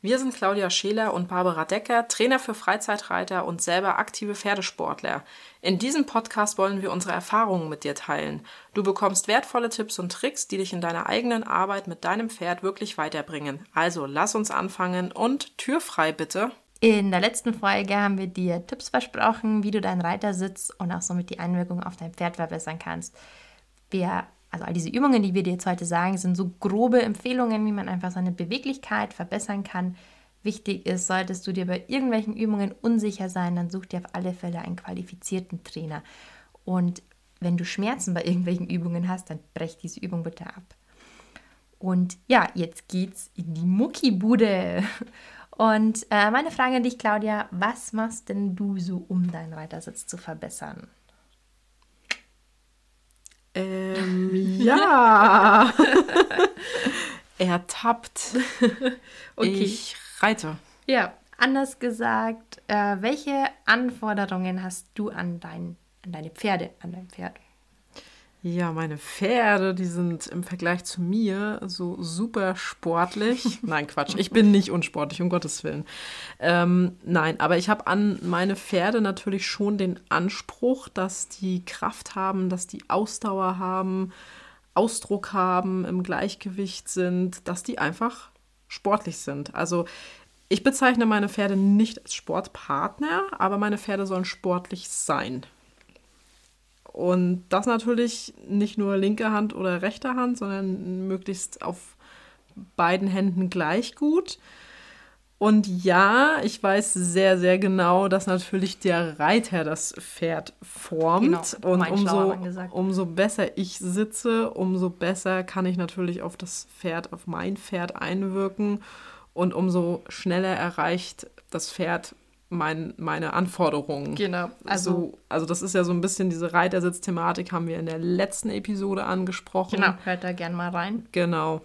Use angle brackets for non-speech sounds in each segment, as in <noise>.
Wir sind Claudia Scheler und Barbara Decker, Trainer für Freizeitreiter und selber aktive Pferdesportler. In diesem Podcast wollen wir unsere Erfahrungen mit dir teilen. Du bekommst wertvolle Tipps und Tricks, die dich in deiner eigenen Arbeit mit deinem Pferd wirklich weiterbringen. Also lass uns anfangen und Tür frei bitte. In der letzten Folge haben wir dir Tipps versprochen, wie du deinen Reitersitz und auch somit die Einwirkung auf dein Pferd verbessern kannst. Wir also all diese Übungen, die wir dir jetzt heute sagen, sind so grobe Empfehlungen, wie man einfach seine Beweglichkeit verbessern kann. Wichtig ist, solltest du dir bei irgendwelchen Übungen unsicher sein, dann such dir auf alle Fälle einen qualifizierten Trainer. Und wenn du Schmerzen bei irgendwelchen Übungen hast, dann brech diese Übung bitte ab. Und ja, jetzt geht's in die Muckibude. Und äh, meine Frage an dich, Claudia, was machst denn du so, um deinen Reitersitz zu verbessern? Ähm, <laughs> ja. <laughs> Ertappt. <laughs> okay. Ich reite. Ja, anders gesagt, äh, welche Anforderungen hast du an, dein, an deine Pferde, an dein Pferd? Ja, meine Pferde, die sind im Vergleich zu mir so super sportlich. <laughs> nein, Quatsch, ich bin nicht unsportlich, um Gottes Willen. Ähm, nein, aber ich habe an meine Pferde natürlich schon den Anspruch, dass die Kraft haben, dass die Ausdauer haben, Ausdruck haben, im Gleichgewicht sind, dass die einfach sportlich sind. Also ich bezeichne meine Pferde nicht als Sportpartner, aber meine Pferde sollen sportlich sein. Und das natürlich nicht nur linke Hand oder rechte Hand, sondern möglichst auf beiden Händen gleich gut. Und ja, ich weiß sehr, sehr genau, dass natürlich der Reiter das Pferd formt. Genau, und umso, umso besser ich sitze, umso besser kann ich natürlich auf das Pferd, auf mein Pferd einwirken. Und umso schneller erreicht das Pferd mein, meine Anforderungen. Genau. Also, so, also das ist ja so ein bisschen diese Reitersitz-Thematik, haben wir in der letzten Episode angesprochen. Genau, hört da gerne mal rein. Genau.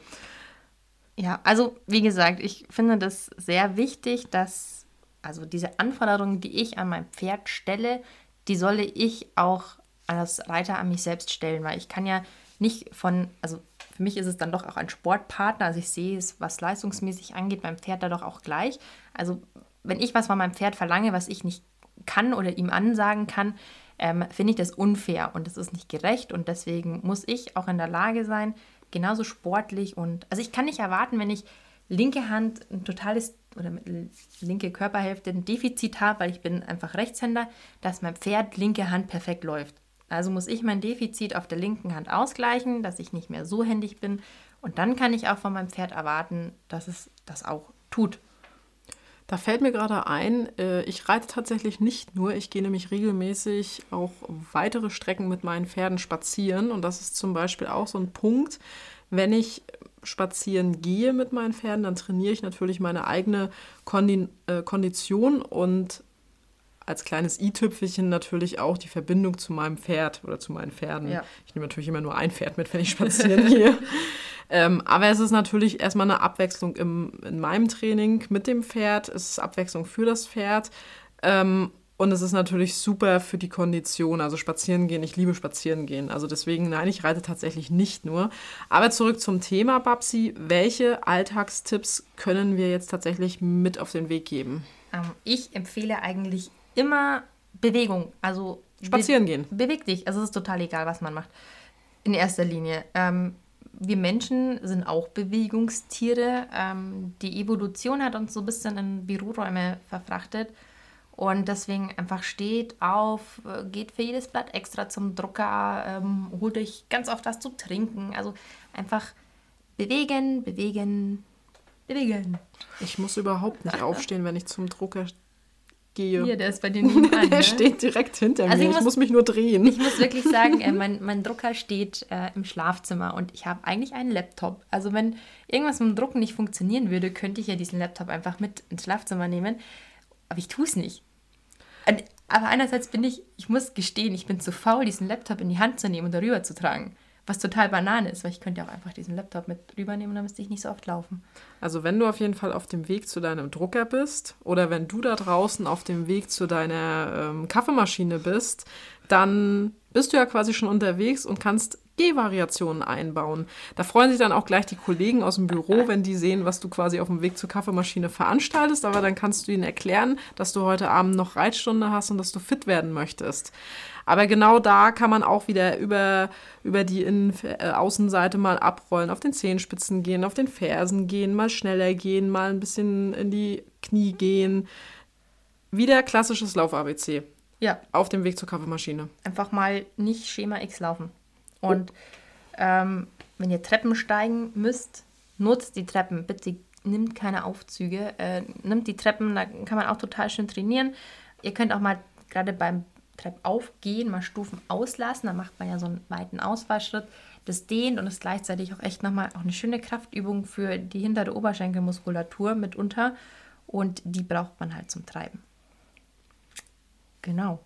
Ja, also wie gesagt, ich finde das sehr wichtig, dass also diese Anforderungen, die ich an mein Pferd stelle, die solle ich auch als Reiter an mich selbst stellen, weil ich kann ja nicht von, also für mich ist es dann doch auch ein Sportpartner, also ich sehe es, was leistungsmäßig angeht, beim Pferd da doch auch gleich. Also wenn ich was von meinem Pferd verlange, was ich nicht kann oder ihm ansagen kann, ähm, finde ich das unfair und das ist nicht gerecht und deswegen muss ich auch in der Lage sein, genauso sportlich und also ich kann nicht erwarten, wenn ich linke Hand ein totales oder linke Körperhälfte ein Defizit habe, weil ich bin einfach Rechtshänder, dass mein Pferd linke Hand perfekt läuft. Also muss ich mein Defizit auf der linken Hand ausgleichen, dass ich nicht mehr so händig bin und dann kann ich auch von meinem Pferd erwarten, dass es das auch tut. Da fällt mir gerade ein, äh, ich reite tatsächlich nicht nur, ich gehe nämlich regelmäßig auch weitere Strecken mit meinen Pferden spazieren. Und das ist zum Beispiel auch so ein Punkt, wenn ich spazieren gehe mit meinen Pferden, dann trainiere ich natürlich meine eigene Kondi äh, Kondition und als kleines i-Tüpfelchen natürlich auch die Verbindung zu meinem Pferd oder zu meinen Pferden. Ja. Ich nehme natürlich immer nur ein Pferd mit, wenn ich spazieren <laughs> gehe. Ähm, aber es ist natürlich erstmal eine Abwechslung im, in meinem Training mit dem Pferd. Es ist Abwechslung für das Pferd. Ähm, und es ist natürlich super für die Kondition. Also spazieren gehen, ich liebe spazieren gehen. Also deswegen, nein, ich reite tatsächlich nicht nur. Aber zurück zum Thema, Babsi. Welche Alltagstipps können wir jetzt tatsächlich mit auf den Weg geben? Ähm, ich empfehle eigentlich immer Bewegung. Also spazieren gehen. beweg dich. Also es ist total egal, was man macht. In erster Linie. Ähm, wir Menschen sind auch Bewegungstiere. Ähm, die Evolution hat uns so ein bisschen in Büroräume verfrachtet. Und deswegen einfach steht auf, äh, geht für jedes Blatt extra zum Drucker, ähm, holt euch ganz oft was zu trinken. Also einfach bewegen, bewegen, bewegen. Ich muss überhaupt nicht aufstehen, wenn ich zum Drucker gehe. Hier, der ist bei dir <laughs> nebenan. der ne? steht direkt hinter also mir. Ich muss, ich muss, mich nur drehen. Ich muss wirklich sagen, äh, <laughs> mein, mein Drucker steht äh, im Schlafzimmer und ich habe eigentlich einen Laptop. Also wenn irgendwas mit dem Drucken nicht funktionieren würde, könnte ich ja diesen Laptop einfach mit ins Schlafzimmer nehmen. Aber ich tue es nicht. Aber einerseits bin ich, ich muss gestehen, ich bin zu faul, diesen Laptop in die Hand zu nehmen und darüber zu tragen. Was total Banane ist, weil ich könnte ja auch einfach diesen Laptop mit rübernehmen, dann müsste ich nicht so oft laufen. Also wenn du auf jeden Fall auf dem Weg zu deinem Drucker bist oder wenn du da draußen auf dem Weg zu deiner ähm, Kaffeemaschine bist, dann bist du ja quasi schon unterwegs und kannst G-Variationen einbauen. Da freuen sich dann auch gleich die Kollegen aus dem Büro, wenn die sehen, was du quasi auf dem Weg zur Kaffeemaschine veranstaltest. Aber dann kannst du ihnen erklären, dass du heute Abend noch Reitstunde hast und dass du fit werden möchtest. Aber genau da kann man auch wieder über, über die Innen äh, Außenseite mal abrollen, auf den Zehenspitzen gehen, auf den Fersen gehen, mal schneller gehen, mal ein bisschen in die Knie gehen. Wieder klassisches Lauf-ABC. Ja. Auf dem Weg zur Kaffeemaschine. Einfach mal nicht Schema X laufen. Und ähm, wenn ihr Treppen steigen müsst, nutzt die Treppen. Bitte nimmt keine Aufzüge. Äh, nimmt die Treppen, da kann man auch total schön trainieren. Ihr könnt auch mal gerade beim Treppaufgehen mal Stufen auslassen. Da macht man ja so einen weiten Ausfallschritt. Das dehnt und ist gleichzeitig auch echt nochmal auch eine schöne Kraftübung für die hintere Oberschenkelmuskulatur mitunter. Und die braucht man halt zum Treiben. Genau.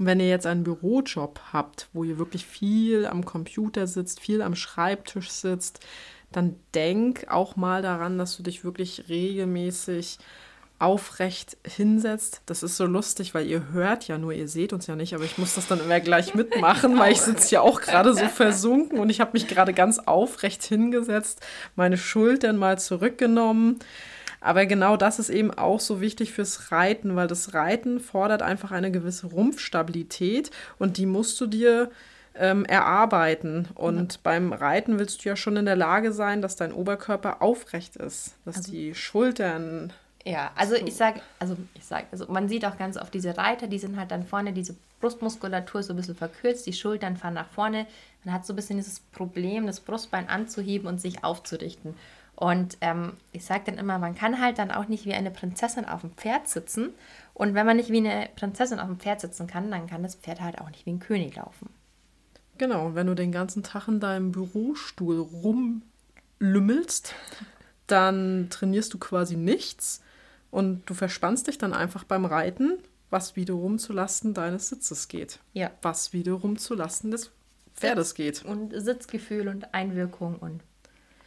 Und wenn ihr jetzt einen Bürojob habt, wo ihr wirklich viel am Computer sitzt, viel am Schreibtisch sitzt, dann denk auch mal daran, dass du dich wirklich regelmäßig aufrecht hinsetzt. Das ist so lustig, weil ihr hört ja nur, ihr seht uns ja nicht, aber ich muss das dann immer gleich <laughs> mitmachen, weil ich sitze ja auch gerade so versunken und ich habe mich gerade ganz aufrecht hingesetzt, meine Schultern mal zurückgenommen. Aber genau das ist eben auch so wichtig fürs Reiten, weil das Reiten fordert einfach eine gewisse Rumpfstabilität und die musst du dir ähm, erarbeiten. Und ja. beim Reiten willst du ja schon in der Lage sein, dass dein Oberkörper aufrecht ist, dass also, die Schultern ja, also ich sage, also ich sage, also man sieht auch ganz oft diese Reiter, die sind halt dann vorne, diese Brustmuskulatur so ein bisschen verkürzt, die Schultern fahren nach vorne. Man hat so ein bisschen dieses Problem, das Brustbein anzuheben und sich aufzurichten. Und ähm, ich sage dann immer, man kann halt dann auch nicht wie eine Prinzessin auf dem Pferd sitzen. Und wenn man nicht wie eine Prinzessin auf dem Pferd sitzen kann, dann kann das Pferd halt auch nicht wie ein König laufen. Genau, wenn du den ganzen Tag in deinem Bürostuhl rumlümmelst, dann trainierst du quasi nichts und du verspannst dich dann einfach beim Reiten, was wiederum zulasten deines Sitzes geht. Ja. Was wiederum zulasten des Pferdes geht. Und Sitzgefühl und Einwirkung und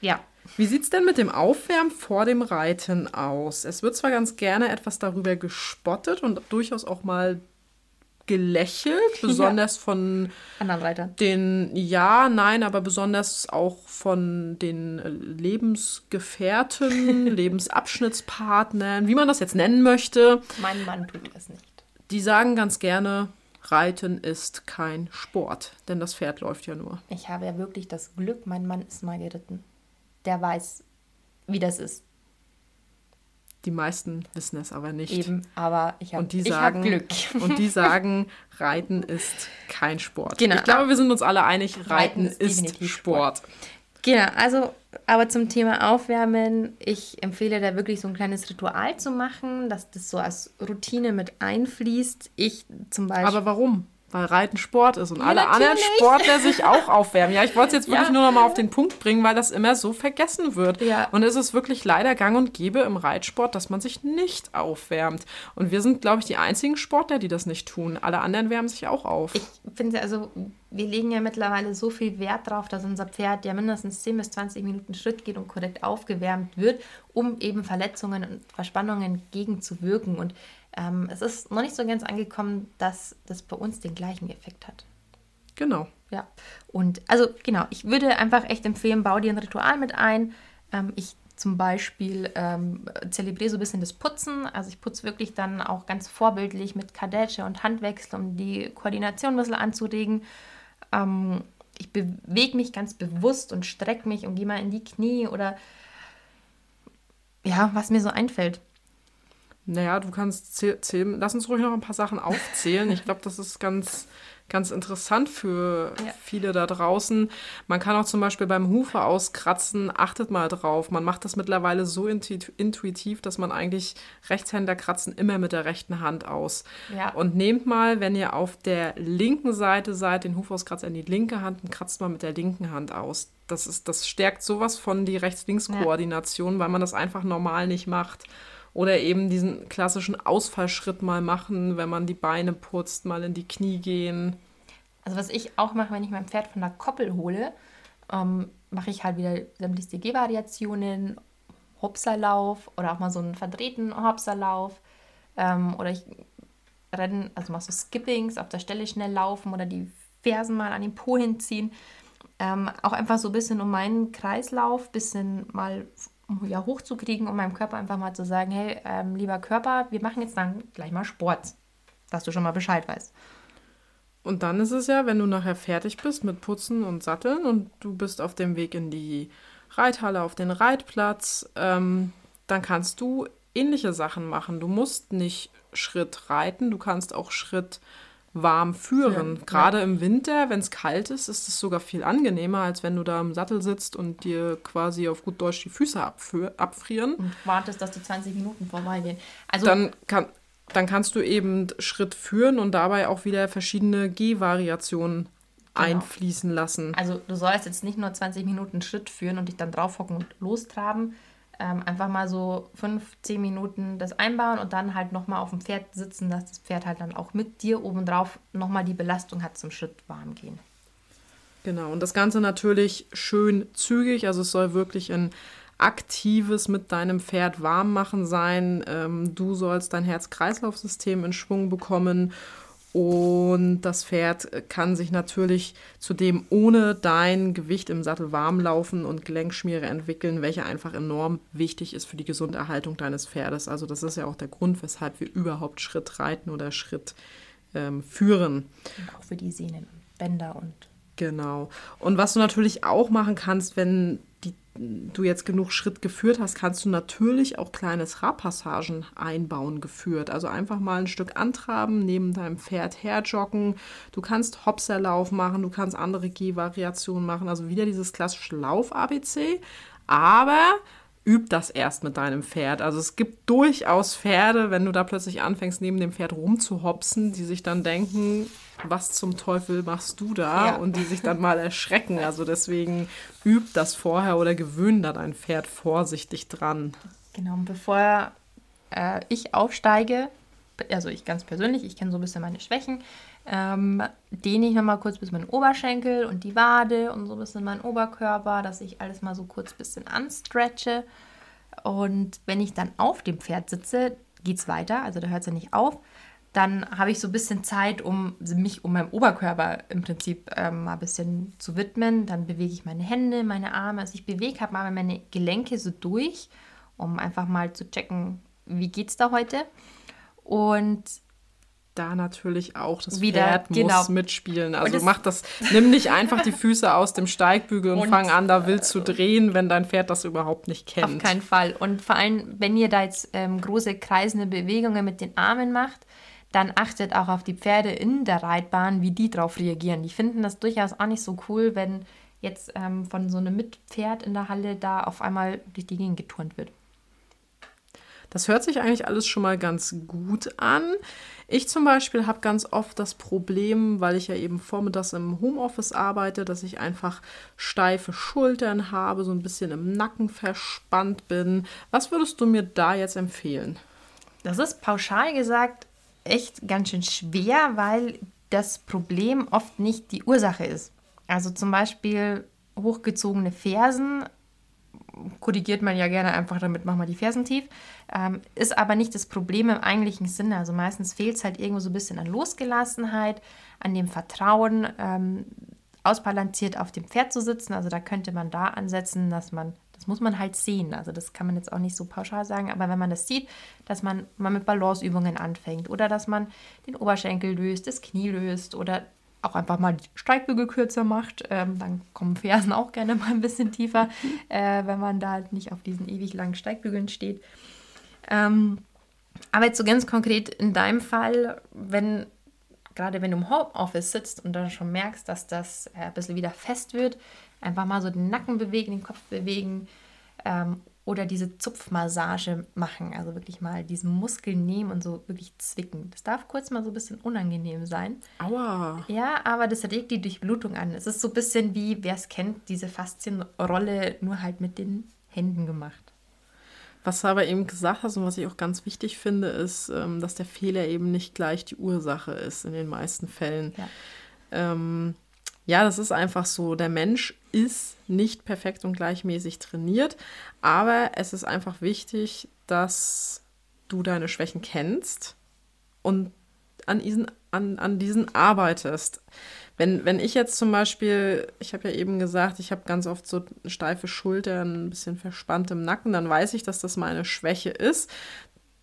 ja. Wie sieht es denn mit dem Aufwärmen vor dem Reiten aus? Es wird zwar ganz gerne etwas darüber gespottet und durchaus auch mal gelächelt, besonders ja. von anderen Reitern. Den, ja, nein, aber besonders auch von den Lebensgefährten, <laughs> Lebensabschnittspartnern, wie man das jetzt nennen möchte. Mein Mann tut es nicht. Die sagen ganz gerne, Reiten ist kein Sport, denn das Pferd läuft ja nur. Ich habe ja wirklich das Glück, mein Mann ist mal geritten. Der weiß, wie das ist. Die meisten wissen es aber nicht. Eben, aber ich habe hab Glück. <laughs> Und die sagen, <laughs> Reiten ist kein Sport. Genau. Ich glaube, wir sind uns alle einig, Reiten, Reiten ist, ist Sport. Sport. Genau, also aber zum Thema Aufwärmen, ich empfehle da wirklich so ein kleines Ritual zu machen, dass das so als Routine mit einfließt. Ich zum Beispiel. Aber warum? Weil Reiten Sport ist und ja, alle natürlich. anderen Sportler sich auch aufwärmen. Ja, ich wollte es jetzt wirklich ja. nur noch mal auf den Punkt bringen, weil das immer so vergessen wird. Ja. Und es ist wirklich leider gang und gäbe im Reitsport, dass man sich nicht aufwärmt. Und wir sind, glaube ich, die einzigen Sportler, die das nicht tun. Alle anderen wärmen sich auch auf. Ich finde, also wir legen ja mittlerweile so viel Wert darauf, dass unser Pferd ja mindestens 10 bis 20 Minuten Schritt geht und korrekt aufgewärmt wird, um eben Verletzungen und Verspannungen gegenzuwirken. Und ähm, es ist noch nicht so ganz angekommen, dass das bei uns den gleichen Effekt hat. Genau. Ja. Und also genau, ich würde einfach echt empfehlen, bau dir ein Ritual mit ein. Ähm, ich zum Beispiel ähm, zelebriere so ein bisschen das Putzen. Also ich putze wirklich dann auch ganz vorbildlich mit Kadetsche und Handwechsel, um die Koordination ein bisschen anzuregen. Ähm, ich bewege mich ganz bewusst und strecke mich und gehe mal in die Knie oder ja, was mir so einfällt. Naja, du kannst zählen. Lass uns ruhig noch ein paar Sachen aufzählen. Ich glaube, das ist ganz, ganz interessant für ja. viele da draußen. Man kann auch zum Beispiel beim Hufe auskratzen, achtet mal drauf. Man macht das mittlerweile so intuitiv, dass man eigentlich Rechtshänder kratzen immer mit der rechten Hand aus. Ja. Und nehmt mal, wenn ihr auf der linken Seite seid, den Hufauskratzer in die linke Hand und kratzt mal mit der linken Hand aus. Das, ist, das stärkt sowas von die Rechts-Links-Koordination, ja. weil man das einfach normal nicht macht. Oder eben diesen klassischen Ausfallschritt mal machen, wenn man die Beine putzt, mal in die Knie gehen. Also was ich auch mache, wenn ich mein Pferd von der Koppel hole, ähm, mache ich halt wieder sämtliche G-Variationen, Hopserlauf oder auch mal so einen verdrehten Hopserlauf. Ähm, oder ich renne, also mach so Skippings, auf der Stelle schnell laufen oder die Fersen mal an den Po hinziehen. Ähm, auch einfach so ein bisschen um meinen Kreislauf, bisschen mal ja, hochzukriegen, um meinem Körper einfach mal zu sagen, hey, ähm, lieber Körper, wir machen jetzt dann gleich mal Sport, dass du schon mal Bescheid weißt. Und dann ist es ja, wenn du nachher fertig bist mit Putzen und Satteln und du bist auf dem Weg in die Reithalle, auf den Reitplatz, ähm, dann kannst du ähnliche Sachen machen. Du musst nicht Schritt reiten, du kannst auch Schritt warm führen. Ja, Gerade ja. im Winter, wenn es kalt ist, ist es sogar viel angenehmer, als wenn du da im Sattel sitzt und dir quasi auf gut Deutsch die Füße abfrieren. Und wartest, dass die 20 Minuten vorbeigehen. Also dann, kann, dann kannst du eben Schritt führen und dabei auch wieder verschiedene G-Variationen genau. einfließen lassen. Also du sollst jetzt nicht nur 20 Minuten Schritt führen und dich dann draufhocken und lostraben, ähm, einfach mal so fünf, zehn Minuten das einbauen und dann halt nochmal auf dem Pferd sitzen, dass das Pferd halt dann auch mit dir obendrauf nochmal die Belastung hat zum Schritt warm gehen. Genau, und das Ganze natürlich schön zügig, also es soll wirklich ein aktives mit deinem Pferd warm machen sein. Ähm, du sollst dein Herz-Kreislauf-System in Schwung bekommen und das Pferd kann sich natürlich zudem ohne dein Gewicht im Sattel warm laufen und Gelenkschmiere entwickeln, welche einfach enorm wichtig ist für die Gesunderhaltung deines Pferdes. Also das ist ja auch der Grund, weshalb wir überhaupt Schritt reiten oder Schritt ähm, führen. Und auch für die Sehnen, Bänder und. Genau. Und was du natürlich auch machen kannst, wenn du jetzt genug Schritt geführt hast, kannst du natürlich auch kleine Trabpassagen einbauen geführt. Also einfach mal ein Stück antraben, neben deinem Pferd herjoggen. Du kannst Hopserlauf machen, du kannst andere G-Variationen machen. Also wieder dieses klassische Lauf-ABC. Aber üb das erst mit deinem Pferd. Also es gibt durchaus Pferde, wenn du da plötzlich anfängst, neben dem Pferd rumzuhopsen, die sich dann denken, was zum Teufel machst du da? Ja. Und die sich dann mal erschrecken. Also deswegen üb das vorher oder gewöhn da dein Pferd vorsichtig dran. Genau, und bevor äh, ich aufsteige, also ich ganz persönlich, ich kenne so ein bisschen meine Schwächen, ähm, dehne ich nochmal kurz bis meinen Oberschenkel und die Wade und so ein bisschen meinen Oberkörper, dass ich alles mal so kurz ein bisschen anstretche. Und wenn ich dann auf dem Pferd sitze, geht es weiter, also da hört es ja nicht auf. Dann habe ich so ein bisschen Zeit, um mich um meinen Oberkörper im Prinzip ähm, mal ein bisschen zu widmen. Dann bewege ich meine Hände, meine Arme. Also ich bewege halt mal meine Gelenke so durch, um einfach mal zu checken, wie geht es da heute. Und da natürlich auch das wieder, Pferd genau. muss mitspielen. Also mach das, nimm nicht einfach die Füße aus dem Steigbügel und, und fang an, da wild zu drehen, wenn dein Pferd das überhaupt nicht kennt. Auf keinen Fall. Und vor allem, wenn ihr da jetzt ähm, große kreisende Bewegungen mit den Armen macht, dann achtet auch auf die Pferde in der Reitbahn, wie die darauf reagieren. Die finden das durchaus auch nicht so cool, wenn jetzt ähm, von so einem Mitpferd in der Halle da auf einmal durch die Gegend geturnt wird. Das hört sich eigentlich alles schon mal ganz gut an. Ich zum Beispiel habe ganz oft das Problem, weil ich ja eben vormittags im Homeoffice arbeite, dass ich einfach steife Schultern habe, so ein bisschen im Nacken verspannt bin. Was würdest du mir da jetzt empfehlen? Das ist pauschal gesagt echt ganz schön schwer, weil das Problem oft nicht die Ursache ist. Also zum Beispiel hochgezogene Fersen korrigiert man ja gerne einfach damit, machen wir die Fersen tief. Ähm, ist aber nicht das Problem im eigentlichen Sinne. Also meistens fehlt es halt irgendwo so ein bisschen an Losgelassenheit, an dem Vertrauen, ähm, ausbalanciert auf dem Pferd zu sitzen. Also da könnte man da ansetzen, dass man, das muss man halt sehen. Also das kann man jetzt auch nicht so pauschal sagen, aber wenn man das sieht, dass man mal mit Balanceübungen anfängt oder dass man den Oberschenkel löst, das Knie löst oder auch einfach mal die Steigbügel kürzer macht, ähm, dann kommen Fersen auch gerne mal ein bisschen tiefer, <laughs> äh, wenn man da halt nicht auf diesen ewig langen Steigbügeln steht. Ähm, aber jetzt so ganz konkret in deinem Fall, wenn gerade wenn du im Homeoffice sitzt und dann schon merkst, dass das äh, ein bisschen wieder fest wird, einfach mal so den Nacken bewegen, den Kopf bewegen ähm, oder diese Zupfmassage machen, also wirklich mal diesen Muskel nehmen und so wirklich zwicken. Das darf kurz mal so ein bisschen unangenehm sein. Aua. Ja, aber das regt die Durchblutung an. Es ist so ein bisschen wie, wer es kennt, diese Faszienrolle nur halt mit den Händen gemacht. Was du aber eben gesagt hast und was ich auch ganz wichtig finde, ist, ähm, dass der Fehler eben nicht gleich die Ursache ist in den meisten Fällen. Ja. ähm, ja, das ist einfach so. Der Mensch ist nicht perfekt und gleichmäßig trainiert, aber es ist einfach wichtig, dass du deine Schwächen kennst und an diesen, an, an diesen arbeitest. Wenn, wenn ich jetzt zum Beispiel, ich habe ja eben gesagt, ich habe ganz oft so steife Schultern, ein bisschen verspannt im Nacken, dann weiß ich, dass das meine Schwäche ist.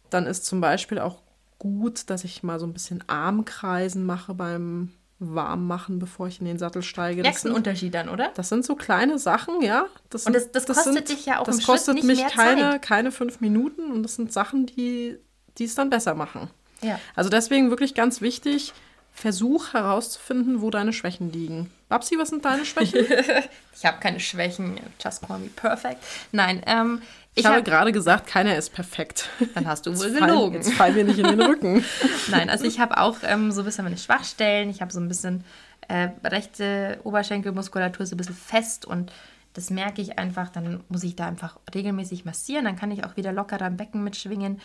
Dann ist zum Beispiel auch gut, dass ich mal so ein bisschen Armkreisen mache beim warm machen, bevor ich in den Sattel steige. Merkst du einen Unterschied dann, oder? Das sind so kleine Sachen, ja. Das und das, das, das kostet sind, dich ja auch Das kostet Schritt mich keine, Zeit. keine fünf Minuten und das sind Sachen, die, die es dann besser machen. Ja. Also deswegen wirklich ganz wichtig, versuch herauszufinden, wo deine Schwächen liegen. Babsi, was sind deine Schwächen? <laughs> ich habe keine Schwächen. Just call me perfect. Nein, ähm, ich, ich habe hab, gerade gesagt, keiner ist perfekt. Dann hast du wohl gelogen. jetzt fall mir nicht in den Rücken. <laughs> Nein, also ich habe auch ähm, so ein bisschen meine Schwachstellen. Ich habe so ein bisschen äh, rechte Oberschenkelmuskulatur so ein bisschen fest und das merke ich einfach. Dann muss ich da einfach regelmäßig massieren. Dann kann ich auch wieder lockerer im Becken mitschwingen.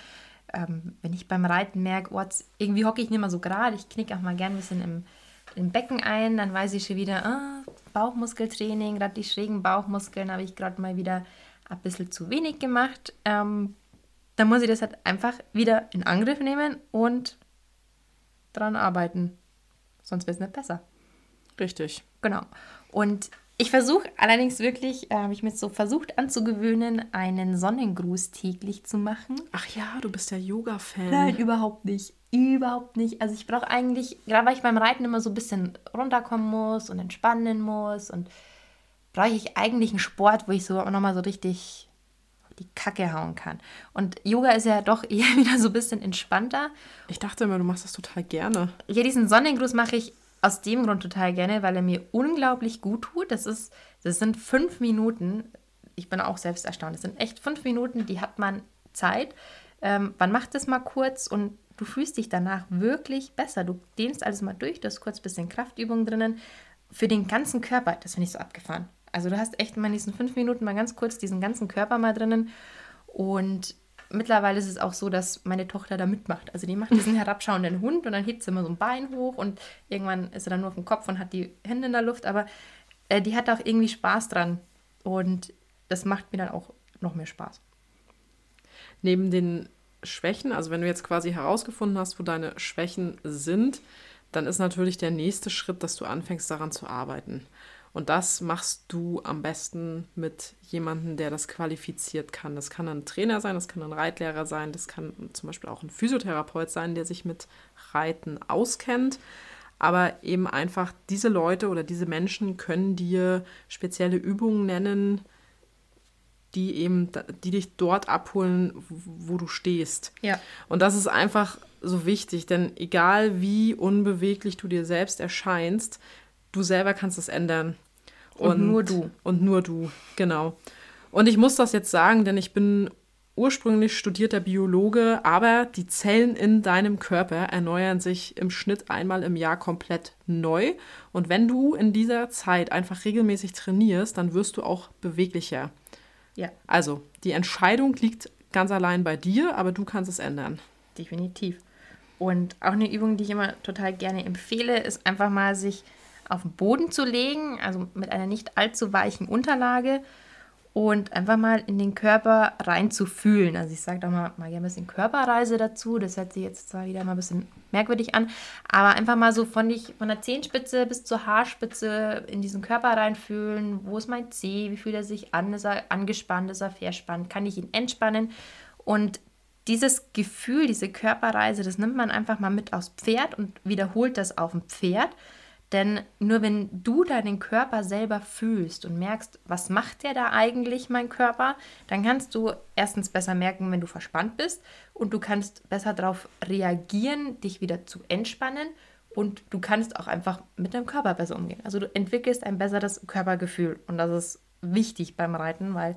Ähm, wenn ich beim Reiten merke, oh, irgendwie hocke ich nicht mehr so gerade, ich knicke auch mal gern ein bisschen im, im Becken ein, dann weiß ich schon wieder, ah, Bauchmuskeltraining, gerade die schrägen Bauchmuskeln habe ich gerade mal wieder ein bisschen zu wenig gemacht. Ähm, dann muss ich das halt einfach wieder in Angriff nehmen und dran arbeiten. Sonst wird es nicht besser. Richtig. Genau. Und ich versuche allerdings wirklich, äh, habe ich mir so versucht anzugewöhnen, einen Sonnengruß täglich zu machen. Ach ja, du bist ja Yoga-Fan. Nein, überhaupt nicht. Überhaupt nicht. Also ich brauche eigentlich, gerade weil ich beim Reiten immer so ein bisschen runterkommen muss und entspannen muss und brauche ich eigentlich einen Sport, wo ich so nochmal so richtig die Kacke hauen kann. Und Yoga ist ja doch eher <laughs> wieder so ein bisschen entspannter. Ich dachte immer, du machst das total gerne. Ja, diesen Sonnengruß mache ich aus dem Grund total gerne, weil er mir unglaublich gut tut. Das, ist, das sind fünf Minuten. Ich bin auch selbst erstaunt. Das sind echt fünf Minuten, die hat man Zeit. Ähm, man macht das mal kurz und du fühlst dich danach wirklich besser. Du dehnst alles mal durch, du hast kurz ein bisschen Kraftübungen drinnen. Für den ganzen Körper, das finde ich so abgefahren. Also du hast echt mal in diesen fünf Minuten mal ganz kurz diesen ganzen Körper mal drinnen. Und mittlerweile ist es auch so, dass meine Tochter da mitmacht. Also die macht diesen <laughs> herabschauenden Hund und dann hebt sie immer so ein Bein hoch und irgendwann ist sie dann nur auf dem Kopf und hat die Hände in der Luft. Aber äh, die hat auch irgendwie Spaß dran. Und das macht mir dann auch noch mehr Spaß. Neben den Schwächen, also wenn du jetzt quasi herausgefunden hast, wo deine Schwächen sind, dann ist natürlich der nächste Schritt, dass du anfängst daran zu arbeiten. Und das machst du am besten mit jemandem, der das qualifiziert kann. Das kann ein Trainer sein, das kann ein Reitlehrer sein, das kann zum Beispiel auch ein Physiotherapeut sein, der sich mit Reiten auskennt. Aber eben einfach diese Leute oder diese Menschen können dir spezielle Übungen nennen, die eben, die dich dort abholen, wo du stehst. Ja. Und das ist einfach so wichtig, denn egal wie unbeweglich du dir selbst erscheinst, du selber kannst es ändern. Und, und nur du. Und nur du, genau. Und ich muss das jetzt sagen, denn ich bin ursprünglich studierter Biologe, aber die Zellen in deinem Körper erneuern sich im Schnitt einmal im Jahr komplett neu. Und wenn du in dieser Zeit einfach regelmäßig trainierst, dann wirst du auch beweglicher. Ja. Also, die Entscheidung liegt ganz allein bei dir, aber du kannst es ändern. Definitiv. Und auch eine Übung, die ich immer total gerne empfehle, ist einfach mal sich auf den Boden zu legen, also mit einer nicht allzu weichen Unterlage und einfach mal in den Körper reinzufühlen. Also ich sage da mal, mal ein bisschen Körperreise dazu. Das hört sich jetzt zwar wieder mal ein bisschen merkwürdig an, aber einfach mal so von, dich, von der Zehenspitze bis zur Haarspitze in diesen Körper reinfühlen. Wo ist mein Zeh? Wie fühlt er sich an? Ist er angespannt? Ist er verspannt? Kann ich ihn entspannen? Und dieses Gefühl, diese Körperreise, das nimmt man einfach mal mit aufs Pferd und wiederholt das auf dem Pferd. Denn nur wenn du deinen Körper selber fühlst und merkst, was macht der da eigentlich, mein Körper, dann kannst du erstens besser merken, wenn du verspannt bist und du kannst besser darauf reagieren, dich wieder zu entspannen und du kannst auch einfach mit deinem Körper besser umgehen. Also du entwickelst ein besseres Körpergefühl und das ist wichtig beim Reiten, weil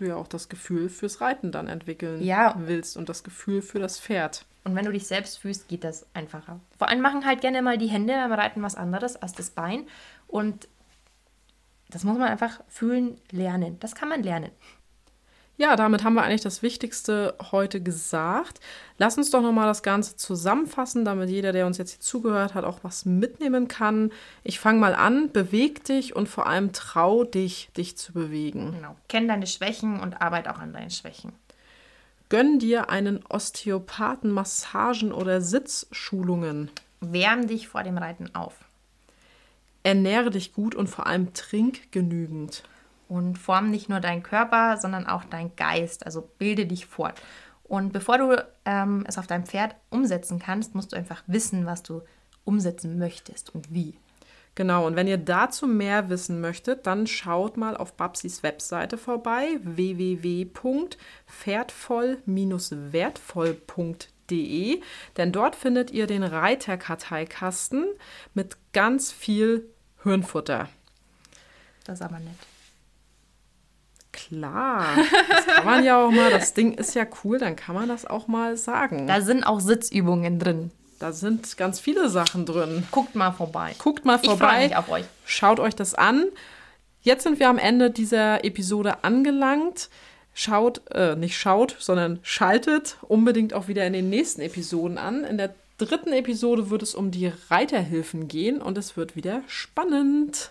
du ja auch das Gefühl fürs Reiten dann entwickeln ja. willst und das Gefühl für das Pferd. Und wenn du dich selbst fühlst, geht das einfacher. Vor allem machen halt gerne mal die Hände beim Reiten was anderes als das Bein. Und das muss man einfach fühlen, lernen. Das kann man lernen. Ja, damit haben wir eigentlich das Wichtigste heute gesagt. Lass uns doch nochmal das Ganze zusammenfassen, damit jeder, der uns jetzt hier zugehört hat, auch was mitnehmen kann. Ich fange mal an, beweg dich und vor allem trau dich, dich zu bewegen. Genau. Kenn deine Schwächen und arbeite auch an deinen Schwächen. Gönn dir einen Osteopathen, Massagen oder Sitzschulungen. Wärm dich vor dem Reiten auf. Ernähre dich gut und vor allem trink genügend und form nicht nur deinen Körper, sondern auch deinen Geist. Also bilde dich fort. Und bevor du ähm, es auf deinem Pferd umsetzen kannst, musst du einfach wissen, was du umsetzen möchtest und wie. Genau, und wenn ihr dazu mehr wissen möchtet, dann schaut mal auf Babsis Webseite vorbei, www.pferdvoll-wertvoll.de, denn dort findet ihr den Reiterkarteikasten mit ganz viel Hirnfutter. Das ist aber nett. Klar, das kann man ja auch mal. Das Ding ist ja cool, dann kann man das auch mal sagen. Da sind auch Sitzübungen drin. Da sind ganz viele Sachen drin. Guckt mal vorbei. Guckt mal vorbei. Ich mich auf euch. Schaut euch das an. Jetzt sind wir am Ende dieser Episode angelangt. Schaut, äh, nicht schaut, sondern schaltet unbedingt auch wieder in den nächsten Episoden an. In der dritten Episode wird es um die Reiterhilfen gehen und es wird wieder spannend.